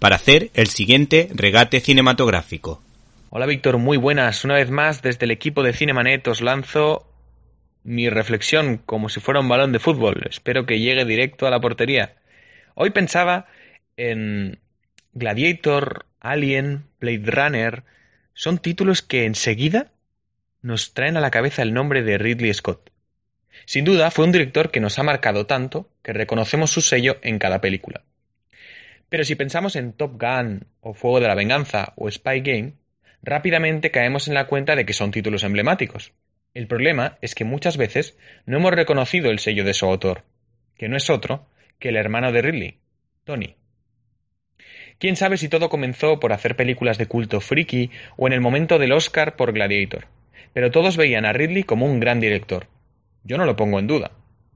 para hacer el siguiente regate cinematográfico. Hola Víctor, muy buenas. Una vez más, desde el equipo de Cinemanet os lanzo mi reflexión como si fuera un balón de fútbol. Espero que llegue directo a la portería. Hoy pensaba en Gladiator, Alien, Blade Runner. Son títulos que enseguida nos traen a la cabeza el nombre de Ridley Scott. Sin duda, fue un director que nos ha marcado tanto que reconocemos su sello en cada película. Pero si pensamos en Top Gun, o Fuego de la Venganza, o Spy Game, rápidamente caemos en la cuenta de que son títulos emblemáticos. El problema es que muchas veces no hemos reconocido el sello de su autor, que no es otro que el hermano de Ridley, Tony. Quién sabe si todo comenzó por hacer películas de culto friki o en el momento del Oscar por Gladiator, pero todos veían a Ridley como un gran director. Yo no lo pongo en duda,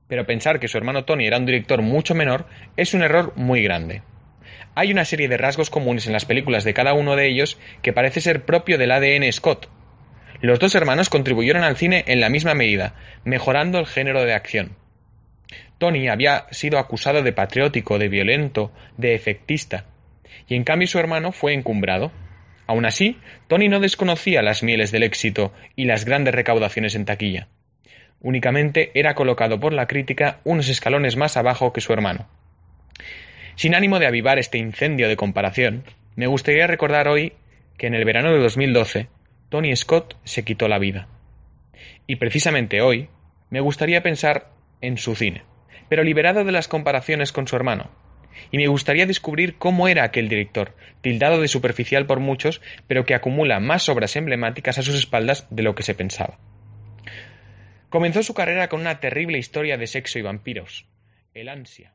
pero pensar que su hermano Tony era un director mucho menor es un error muy grande. Hay una serie de rasgos comunes en las películas de cada uno de ellos que parece ser propio del ADN Scott. Los dos hermanos contribuyeron al cine en la misma medida, mejorando el género de acción. Tony había sido acusado de patriótico, de violento, de efectista, y en cambio su hermano fue encumbrado. Aun así, Tony no desconocía las mieles del éxito y las grandes recaudaciones en taquilla. Únicamente era colocado por la crítica unos escalones más abajo que su hermano. Sin ánimo de avivar este incendio de comparación, me gustaría recordar hoy que en el verano de 2012 Tony Scott se quitó la vida. Y precisamente hoy me gustaría pensar en su cine, pero liberado de las comparaciones con su hermano. Y me gustaría descubrir cómo era aquel director, tildado de superficial por muchos, pero que acumula más obras emblemáticas a sus espaldas de lo que se pensaba. Comenzó su carrera con una terrible historia de sexo y vampiros, El ansia.